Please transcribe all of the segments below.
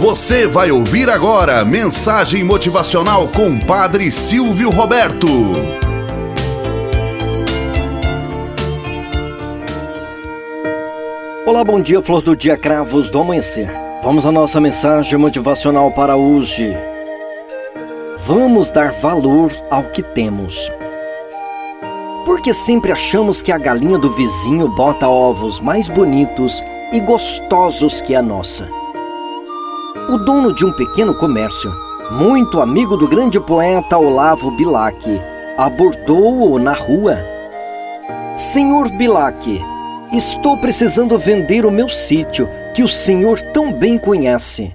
Você vai ouvir agora mensagem motivacional com Padre Silvio Roberto. Olá, bom dia, flor do dia, cravos do amanhecer. Vamos à nossa mensagem motivacional para hoje. Vamos dar valor ao que temos. Porque sempre achamos que a galinha do vizinho bota ovos mais bonitos e gostosos que a nossa. O dono de um pequeno comércio, muito amigo do grande poeta Olavo Bilac, abordou-o na rua. Senhor Bilac, estou precisando vender o meu sítio, que o senhor tão bem conhece.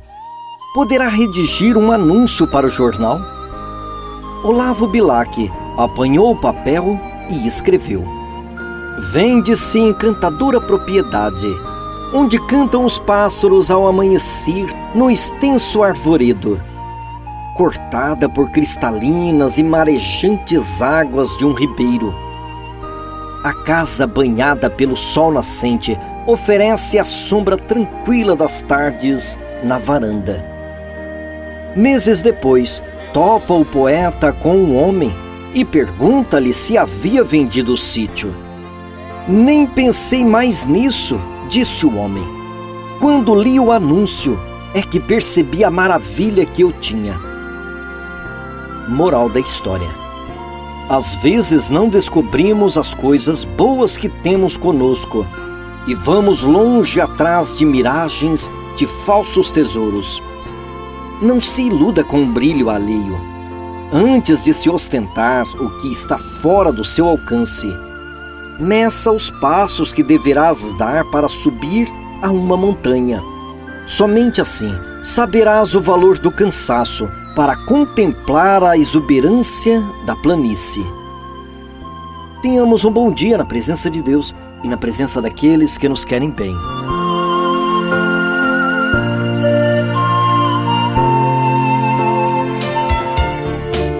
Poderá redigir um anúncio para o jornal? Olavo Bilac apanhou o papel e escreveu: Vende-se encantadora propriedade onde cantam os pássaros ao amanhecer no extenso arvoredo, cortada por cristalinas e marejantes águas de um ribeiro. A casa banhada pelo sol nascente oferece a sombra tranquila das tardes na varanda. Meses depois, topa o poeta com um homem e pergunta-lhe se havia vendido o sítio. Nem pensei mais nisso, disse o homem. Quando li o anúncio, é que percebi a maravilha que eu tinha. Moral da história: Às vezes não descobrimos as coisas boas que temos conosco e vamos longe atrás de miragens de falsos tesouros. Não se iluda com o brilho alheio. Antes de se ostentar o que está fora do seu alcance, meça os passos que deverás dar para subir a uma montanha. Somente assim saberás o valor do cansaço para contemplar a exuberância da planície. Tenhamos um bom dia na presença de Deus e na presença daqueles que nos querem bem.